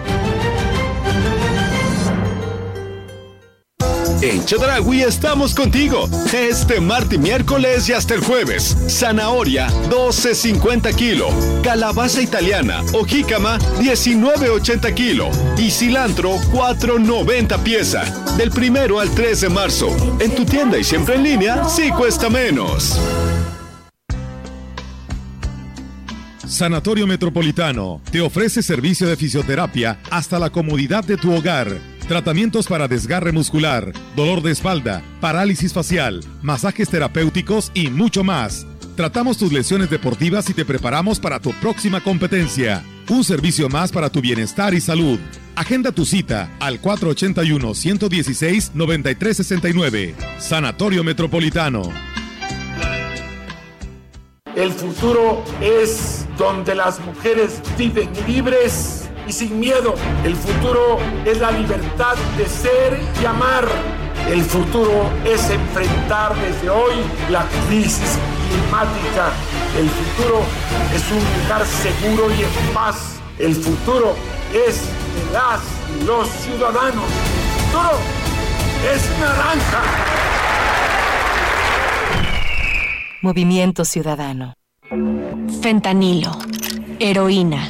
En Chedragui estamos contigo. Este martes miércoles y hasta el jueves. Zanahoria, 12.50 kilo. Calabaza italiana o jícama, 19.80 kilo. Y cilantro, 4.90 pieza. Del primero al 3 de marzo. En tu tienda y siempre en línea, sí cuesta menos. Sanatorio Metropolitano te ofrece servicio de fisioterapia hasta la comodidad de tu hogar Tratamientos para desgarre muscular, dolor de espalda, parálisis facial, masajes terapéuticos y mucho más. Tratamos tus lesiones deportivas y te preparamos para tu próxima competencia. Un servicio más para tu bienestar y salud. Agenda tu cita al 481-116-9369. Sanatorio Metropolitano. El futuro es donde las mujeres viven libres y sin miedo. El futuro es la libertad de ser y amar. El futuro es enfrentar desde hoy la crisis climática. El futuro es un lugar seguro y en paz. El futuro es las y los ciudadanos. El futuro es naranja. Movimiento Ciudadano. Fentanilo, heroína,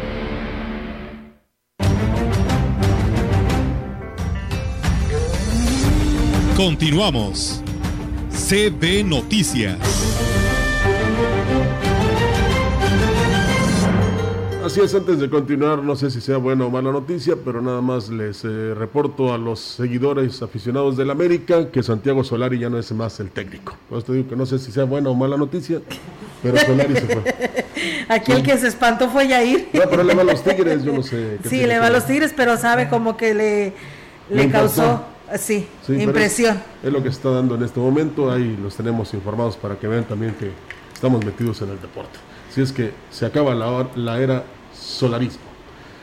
Continuamos. CB Noticias. Así es, antes de continuar, no sé si sea buena o mala noticia, pero nada más les eh, reporto a los seguidores aficionados del América que Santiago Solari ya no es más el técnico. Por eso te digo que no sé si sea buena o mala noticia, pero Solari se fue. Aquí el que se espantó fue Yair. No, pero le va a los Tigres, yo no sé. Sí, le va a los Tigres, pero sabe como que le, le, causó, sí, impresión. Es, es, lo que está dando en este momento, ahí los tenemos informados para que vean también que estamos metidos en el deporte. Si es que se acaba la, la era solarismo.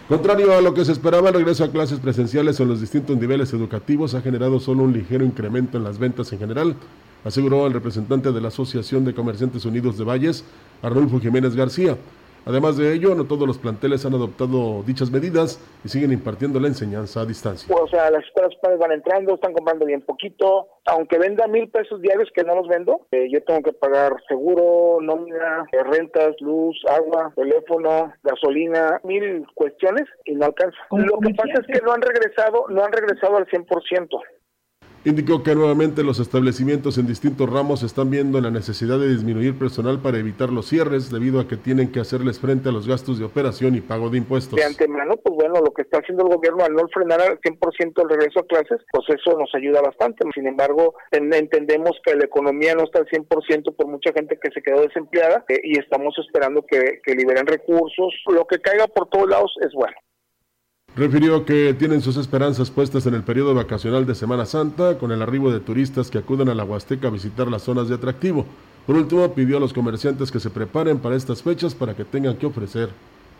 Contrario a lo que se esperaba, el regreso a clases presenciales en los distintos niveles educativos ha generado solo un ligero incremento en las ventas en general, aseguró el representante de la Asociación de Comerciantes Unidos de Valles, Arnulfo Jiménez García. Además de ello, no todos los planteles han adoptado dichas medidas y siguen impartiendo la enseñanza a distancia. O sea, las escuelas van entrando, están comprando bien poquito. Aunque venda mil pesos diarios, que no los vendo, eh, yo tengo que pagar seguro, nómina, eh, rentas, luz, agua, teléfono, gasolina, mil cuestiones y no alcanza. Lo que pasa es que no han regresado, no han regresado al 100%. Indicó que nuevamente los establecimientos en distintos ramos están viendo la necesidad de disminuir personal para evitar los cierres debido a que tienen que hacerles frente a los gastos de operación y pago de impuestos. De antemano, pues bueno, lo que está haciendo el gobierno al no frenar al 100% el regreso a clases, pues eso nos ayuda bastante. Sin embargo, entendemos que la economía no está al 100% por mucha gente que se quedó desempleada eh, y estamos esperando que, que liberen recursos. Lo que caiga por todos lados es bueno. Refirió que tienen sus esperanzas puestas en el periodo vacacional de Semana Santa, con el arribo de turistas que acuden a la Huasteca a visitar las zonas de atractivo. Por último, pidió a los comerciantes que se preparen para estas fechas para que tengan que ofrecer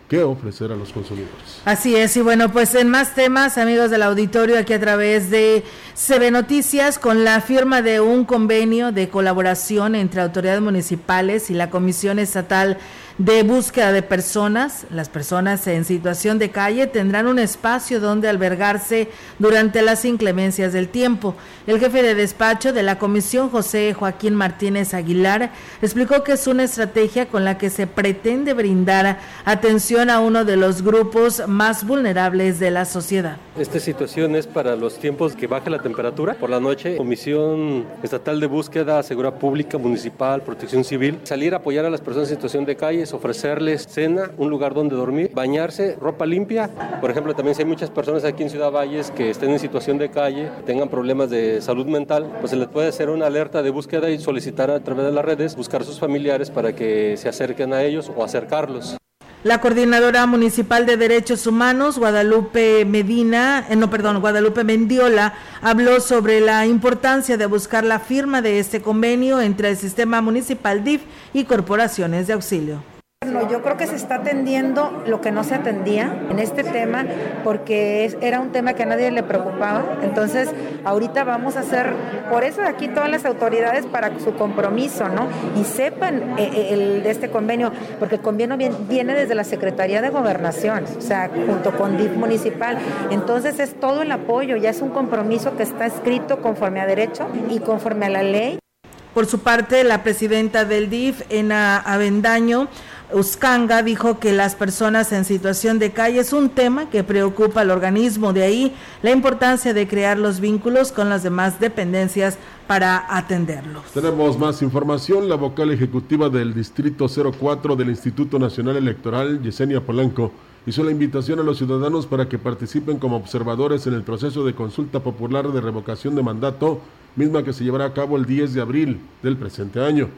qué ofrecer a los consumidores. Así es, y bueno, pues en más temas, amigos del auditorio, aquí a través de CB Noticias, con la firma de un convenio de colaboración entre autoridades municipales y la Comisión Estatal de búsqueda de personas. Las personas en situación de calle tendrán un espacio donde albergarse durante las inclemencias del tiempo. El jefe de despacho de la comisión, José Joaquín Martínez Aguilar, explicó que es una estrategia con la que se pretende brindar atención a uno de los grupos más vulnerables de la sociedad. Esta situación es para los tiempos que baje la temperatura. Por la noche, Comisión Estatal de Búsqueda, Seguridad Pública, Municipal, Protección Civil, salir a apoyar a las personas en situación de calle ofrecerles cena, un lugar donde dormir, bañarse, ropa limpia. Por ejemplo, también si hay muchas personas aquí en Ciudad Valles que estén en situación de calle, tengan problemas de salud mental, pues se les puede hacer una alerta de búsqueda y solicitar a través de las redes buscar a sus familiares para que se acerquen a ellos o acercarlos. La coordinadora municipal de derechos humanos, Guadalupe Medina, eh, no, perdón, Guadalupe Mendiola, habló sobre la importancia de buscar la firma de este convenio entre el sistema municipal DIF y corporaciones de auxilio. Yo creo que se está atendiendo lo que no se atendía en este tema porque era un tema que a nadie le preocupaba. Entonces, ahorita vamos a hacer, por eso aquí todas las autoridades para su compromiso, ¿no? Y sepan eh, el, de este convenio, porque el convenio viene, viene desde la Secretaría de Gobernación, o sea, junto con DIF municipal. Entonces, es todo el apoyo, ya es un compromiso que está escrito conforme a derecho y conforme a la ley. Por su parte, la presidenta del DIF, Ena Avendaño, Uscanga dijo que las personas en situación de calle es un tema que preocupa al organismo, de ahí la importancia de crear los vínculos con las demás dependencias para atenderlos. Tenemos más información. La vocal ejecutiva del Distrito 04 del Instituto Nacional Electoral, Yesenia Polanco, hizo la invitación a los ciudadanos para que participen como observadores en el proceso de consulta popular de revocación de mandato, misma que se llevará a cabo el 10 de abril del presente año.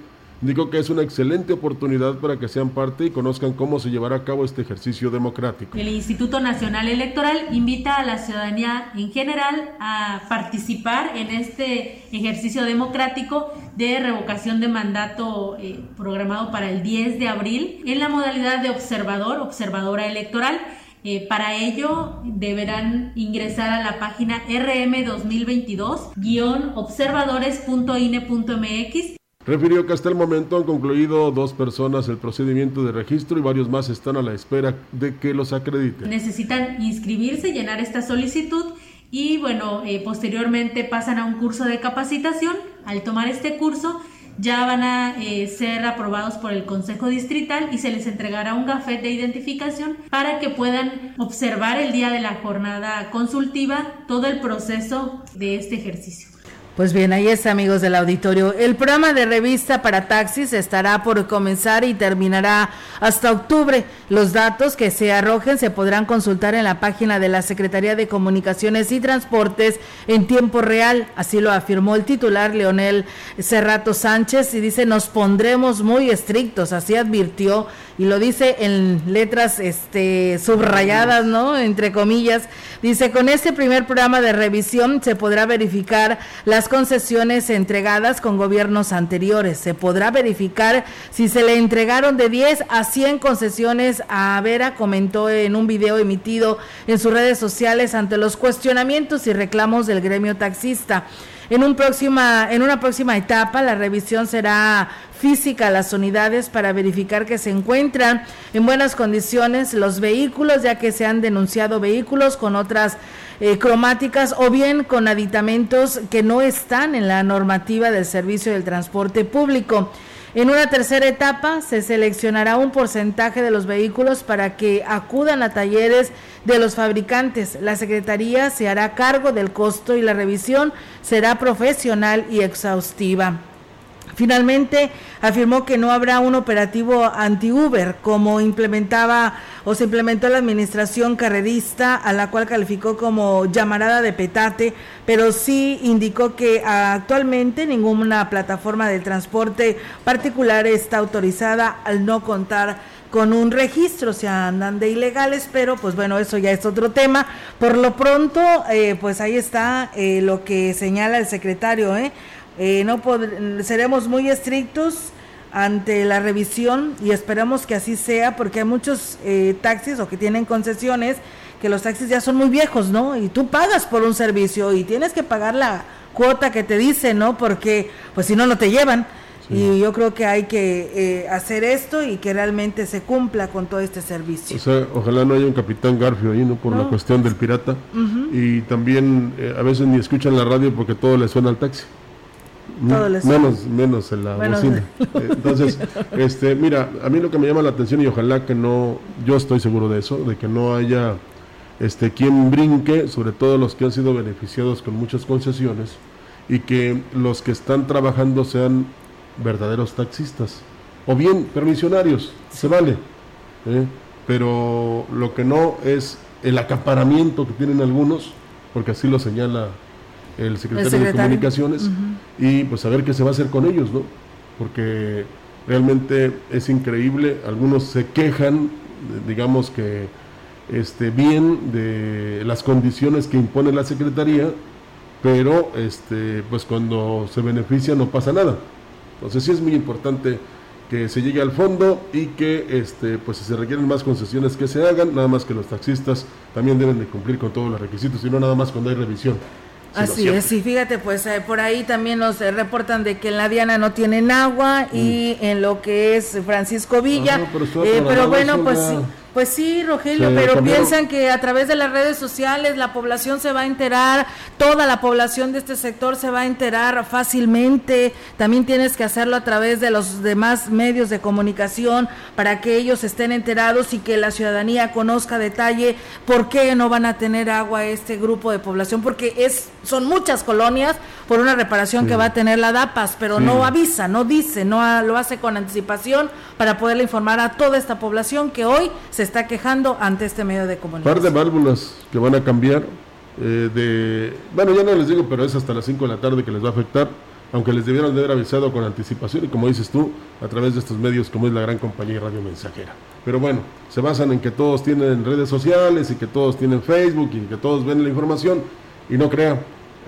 Dijo que es una excelente oportunidad para que sean parte y conozcan cómo se llevará a cabo este ejercicio democrático. El Instituto Nacional Electoral invita a la ciudadanía en general a participar en este ejercicio democrático de revocación de mandato eh, programado para el 10 de abril en la modalidad de observador, observadora electoral. Eh, para ello deberán ingresar a la página rm2022-observadores.ine.mx Refirió que hasta el momento han concluido dos personas el procedimiento de registro y varios más están a la espera de que los acrediten. Necesitan inscribirse, llenar esta solicitud y bueno, eh, posteriormente pasan a un curso de capacitación. Al tomar este curso ya van a eh, ser aprobados por el Consejo Distrital y se les entregará un gafet de identificación para que puedan observar el día de la jornada consultiva todo el proceso de este ejercicio. Pues bien, ahí está, amigos del auditorio. El programa de revista para taxis estará por comenzar y terminará hasta octubre. Los datos que se arrojen se podrán consultar en la página de la Secretaría de Comunicaciones y Transportes en tiempo real. Así lo afirmó el titular Leonel Cerrato Sánchez y dice, nos pondremos muy estrictos, así advirtió y lo dice en letras este subrayadas, ¿no? Entre comillas, dice, con este primer programa de revisión se podrá verificar las concesiones entregadas con gobiernos anteriores. Se podrá verificar si se le entregaron de 10 a 100 concesiones a Vera, comentó en un video emitido en sus redes sociales ante los cuestionamientos y reclamos del gremio taxista. En, un próxima, en una próxima etapa, la revisión será física a las unidades para verificar que se encuentran en buenas condiciones los vehículos, ya que se han denunciado vehículos con otras eh, cromáticas o bien con aditamentos que no están en la normativa del servicio del transporte público. En una tercera etapa se seleccionará un porcentaje de los vehículos para que acudan a talleres de los fabricantes. La Secretaría se hará cargo del costo y la revisión será profesional y exhaustiva. Finalmente, afirmó que no habrá un operativo anti-Uber como implementaba o se implementó la administración carrerista, a la cual calificó como llamarada de petate, pero sí indicó que actualmente ninguna plataforma de transporte particular está autorizada al no contar con un registro, se andan de ilegales, pero pues bueno, eso ya es otro tema. Por lo pronto, eh, pues ahí está eh, lo que señala el secretario, ¿eh? Eh, no seremos muy estrictos ante la revisión y esperamos que así sea porque hay muchos eh, taxis o que tienen concesiones que los taxis ya son muy viejos, ¿no? Y tú pagas por un servicio y tienes que pagar la cuota que te dice, ¿no? Porque pues si no, no te llevan. Y yo creo que hay que eh, hacer esto y que realmente se cumpla con todo este servicio. O sea, ojalá no haya un capitán Garfio ahí, ¿no? Por la cuestión del pirata. Y también a veces ni escuchan la radio porque todo le suena al taxi menos menos en la bocina. Entonces, este, mira, a mí lo que me llama la atención y ojalá que no, yo estoy seguro de eso, de que no haya este quien brinque, sobre todo los que han sido beneficiados con muchas concesiones y que los que están trabajando sean verdaderos taxistas o bien permisionarios, se vale. ¿eh? Pero lo que no es el acaparamiento que tienen algunos, porque así lo señala el secretario, de Comunicaciones, y pues a ver qué se va a hacer con ellos, ¿no? Porque realmente es increíble, algunos se quejan, digamos que este, bien de las condiciones que impone la Secretaría, pero este, pues cuando se beneficia no pasa nada. Entonces sí es muy importante que se llegue al fondo y que este, pues si se requieren más concesiones que se hagan, nada más que los taxistas también deben de cumplir con todos los requisitos y no nada más cuando hay revisión. Así es, y fíjate, pues eh, por ahí también nos eh, reportan de que en la Diana no tienen agua y mm. en lo que es Francisco Villa, pero, eh, bueno, pues Pues sí, Rogelio, pero piensan que a través de las redes sociales la población se va a enterar, toda la población de este sector se va a enterar fácilmente. También tienes que hacerlo a través de los demás medios de comunicación para que ellos estén enterados y que la ciudadanía conozca detalle por qué no van a tener agua este grupo de población, porque es son muchas colonias por una reparación que va a tener la DAPAS, pero no avisa, no dice, no lo hace con anticipación para poderle informar a toda esta población que hoy se está quejando ante este medio de comunicación. Par de válvulas que van a cambiar eh, de, bueno, ya no les digo, pero es hasta las 5 de la tarde que les va a afectar, aunque les debieron de haber avisado con anticipación y como dices tú, a través de estos medios como es la gran compañía Radio Mensajera. Pero bueno, se basan en que todos tienen redes sociales y que todos tienen Facebook y que todos ven la información y no crean,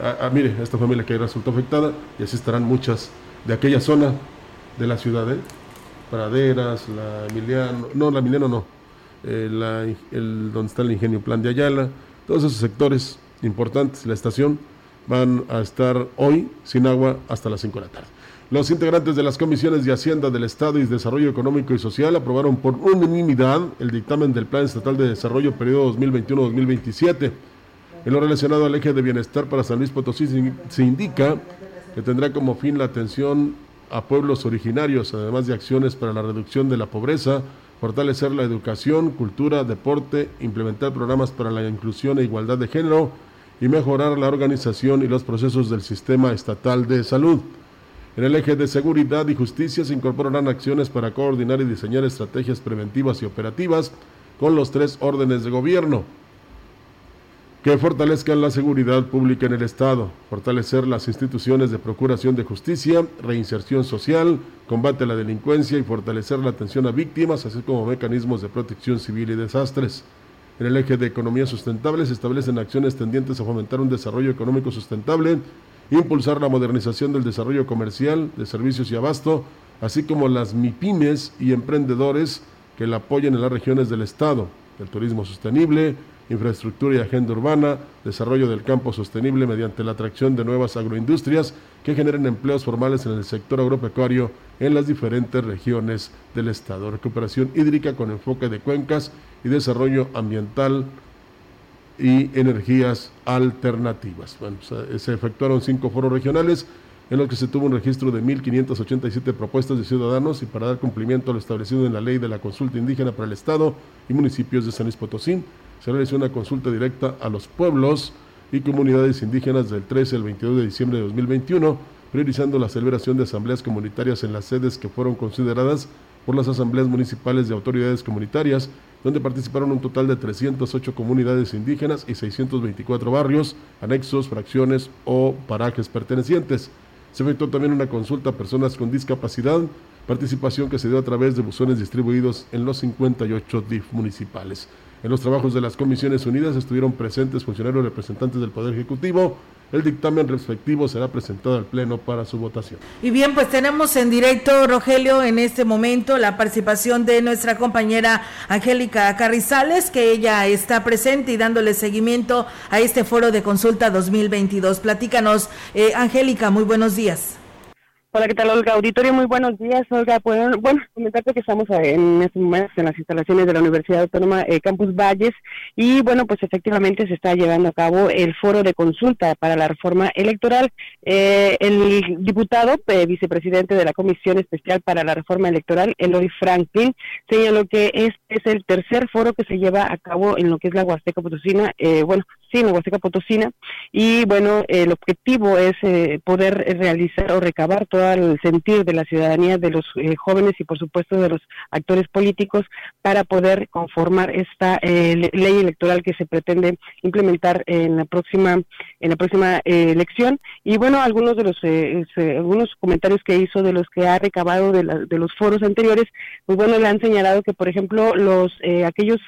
Ah, mire, esta familia que resultó afectada y así estarán muchas de aquella zona de la ciudad, ¿eh? Praderas, la Emiliano, no, la Emiliano no, eh, el, donde está el ingenio Plan de Ayala, todos esos sectores importantes, la estación, van a estar hoy sin agua hasta las 5 de la tarde. Los integrantes de las comisiones de Hacienda del Estado y Desarrollo Económico y Social aprobaron por unanimidad el dictamen del Plan Estatal de Desarrollo periodo 2021-2027 en lo relacionado al eje de bienestar para San Luis Potosí se indica que tendrá como fin la atención a pueblos originarios, además de acciones para la reducción de la pobreza, fortalecer la educación, cultura, deporte, implementar programas para la inclusión e igualdad de género y mejorar la organización y los procesos del sistema estatal de salud. En el eje de seguridad y justicia se incorporarán acciones para coordinar y diseñar estrategias preventivas y operativas con los tres órdenes de gobierno que fortalezcan la seguridad pública en el Estado, fortalecer las instituciones de procuración de justicia, reinserción social, combate a la delincuencia y fortalecer la atención a víctimas, así como mecanismos de protección civil y desastres. En el eje de economía sustentable se establecen acciones tendientes a fomentar un desarrollo económico sustentable, impulsar la modernización del desarrollo comercial, de servicios y abasto, así como las MIPIMES y emprendedores que la apoyen en las regiones del Estado, el turismo sostenible, infraestructura y agenda urbana, desarrollo del campo sostenible mediante la atracción de nuevas agroindustrias que generen empleos formales en el sector agropecuario en las diferentes regiones del Estado. Recuperación hídrica con enfoque de cuencas y desarrollo ambiental y energías alternativas. Bueno, se efectuaron cinco foros regionales en los que se tuvo un registro de 1.587 propuestas de ciudadanos y para dar cumplimiento a lo establecido en la ley de la consulta indígena para el Estado y municipios de San Luis Potosí, se realizó una consulta directa a los pueblos y comunidades indígenas del 13 al 22 de diciembre de 2021, priorizando la celebración de asambleas comunitarias en las sedes que fueron consideradas por las asambleas municipales de autoridades comunitarias, donde participaron un total de 308 comunidades indígenas y 624 barrios, anexos, fracciones o parajes pertenecientes. Se efectuó también una consulta a personas con discapacidad, participación que se dio a través de buzones distribuidos en los 58 DIF municipales. En los trabajos de las Comisiones Unidas estuvieron presentes funcionarios representantes del Poder Ejecutivo. El dictamen respectivo será presentado al Pleno para su votación. Y bien, pues tenemos en directo, Rogelio, en este momento la participación de nuestra compañera Angélica Carrizales, que ella está presente y dándole seguimiento a este foro de consulta 2022. Platícanos, eh, Angélica, muy buenos días. Hola, ¿qué tal, Olga? Auditorio, muy buenos días, Olga. Pues, bueno, comentarte que estamos en estos momentos en las instalaciones de la Universidad Autónoma eh, Campus Valles y, bueno, pues efectivamente se está llevando a cabo el foro de consulta para la reforma electoral. Eh, el diputado, eh, vicepresidente de la Comisión Especial para la Reforma Electoral, Eloy Franklin, señaló que este es el tercer foro que se lleva a cabo en lo que es la Huasteca Potosina, bueno, la Huasteca Potosina, y, bueno, el objetivo es poder realizar o recabar todo el sentir de la ciudadanía, de los eh, jóvenes y por supuesto de los actores políticos para poder conformar esta eh, ley electoral que se pretende implementar en la próxima en la próxima eh, elección. Y bueno algunos de los algunos comentarios que hizo de los que ha recabado de, de los foros anteriores pues bueno le han señalado que por ejemplo los aquellos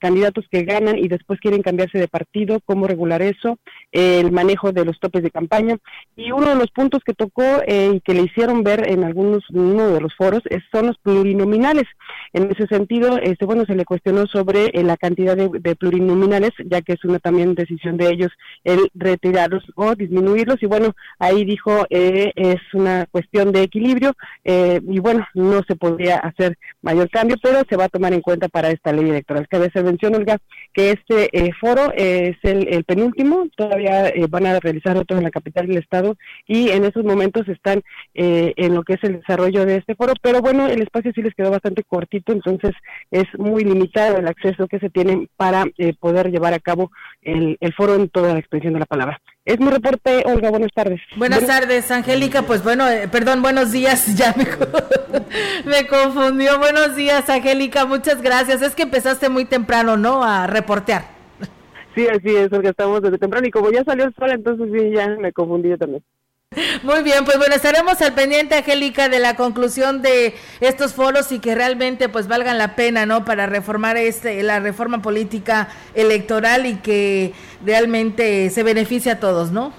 candidatos que ganan y después quieren cambiarse de partido cómo regular eso, el manejo de los topes de campaña. Y uno de los puntos que tocó eh, y que le hicieron ver en algunos uno de los foros son los plurinominales. En ese sentido, este, bueno, se le cuestionó sobre eh, la cantidad de, plurinominales, ya que es una también decisión de ellos el retirarlos o disminuirlos. Y bueno, ahí dijo eh, es una cuestión de equilibrio y bueno, no se podría hacer mayor cambio, pero se va a tomar en cuenta para esta ley electoral. Cabe hacer mención, Olga, que este foro es el, el penúltimo, todavía eh, van a realizar otro en la capital del estado y en esos momentos están eh, en lo que es el desarrollo de este foro, pero bueno, el espacio sí les quedó bastante cortito, entonces es muy limitado el acceso que se tiene para eh, poder llevar a cabo el, foro en toda la extensión de la palabra. Es mi reporte, Olga, buenas tardes. Buenas tardes, Angélica, pues bueno, perdón, buenos días, ya me, me confundió, buenos días, Angélica, muchas gracias, es que empezaste muy temprano, ¿no?, a reportear. Sí, así es, porque estamos desde temprano y como ya salió el sol, entonces sí, ya me confundí también. Muy bien, pues bueno, estaremos al pendiente, Angélica, de la conclusión de estos foros y que realmente pues valgan la pena, ¿no? Para reformar este, la reforma política electoral y que realmente se beneficie a todos, ¿no?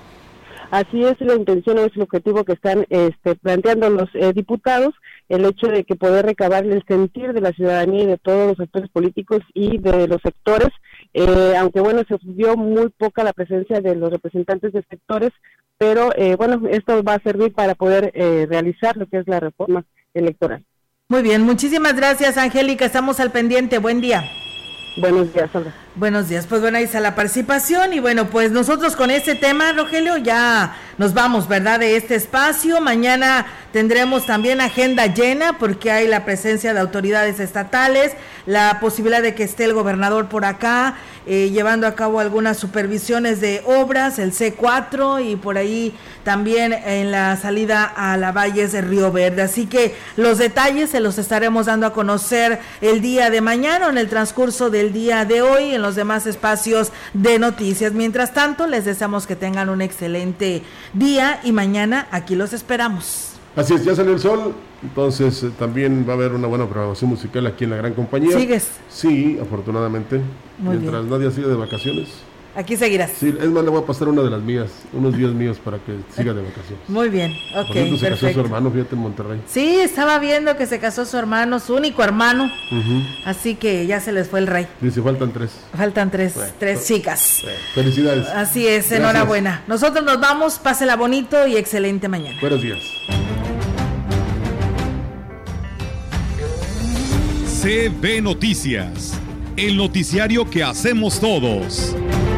Así es la intención, es el objetivo que están este, planteando los eh, diputados, el hecho de que poder recabar el sentir de la ciudadanía y de todos los actores políticos y de los sectores eh, aunque bueno, se vio muy poca la presencia de los representantes de sectores, pero eh, bueno, esto va a servir para poder eh, realizar lo que es la reforma electoral. Muy bien, muchísimas gracias Angélica, estamos al pendiente, buen día. Buenos días, Sandra. Buenos días, pues bueno, ahí está la participación y bueno, pues nosotros con este tema, Rogelio, ya nos vamos, ¿verdad? De este espacio. Mañana tendremos también agenda llena porque hay la presencia de autoridades estatales, la posibilidad de que esté el gobernador por acá eh, llevando a cabo algunas supervisiones de obras, el C4 y por ahí también en la salida a la Valles de Río Verde. Así que los detalles se los estaremos dando a conocer el día de mañana, en el transcurso del día de hoy, los demás espacios de noticias. Mientras tanto, les deseamos que tengan un excelente día y mañana aquí los esperamos. Así es, ya sale el sol, entonces eh, también va a haber una buena programación musical aquí en la gran compañía. ¿Sigues? Sí, afortunadamente. Mientras nadie siga de vacaciones. Aquí seguirás. Sí, es más, le voy a pasar una de las mías, unos días míos para que siga de vacaciones. Muy bien, ok. Por ejemplo, se casó su hermano, fíjate, en Monterrey. Sí, estaba viendo que se casó su hermano, su único hermano. Así que ya se les fue el rey. Dice, faltan tres. Faltan tres, tres chicas. felicidades. Así es, enhorabuena. Nosotros nos vamos, pásela bonito y excelente mañana. Buenos días. CB Noticias, el noticiario que hacemos todos.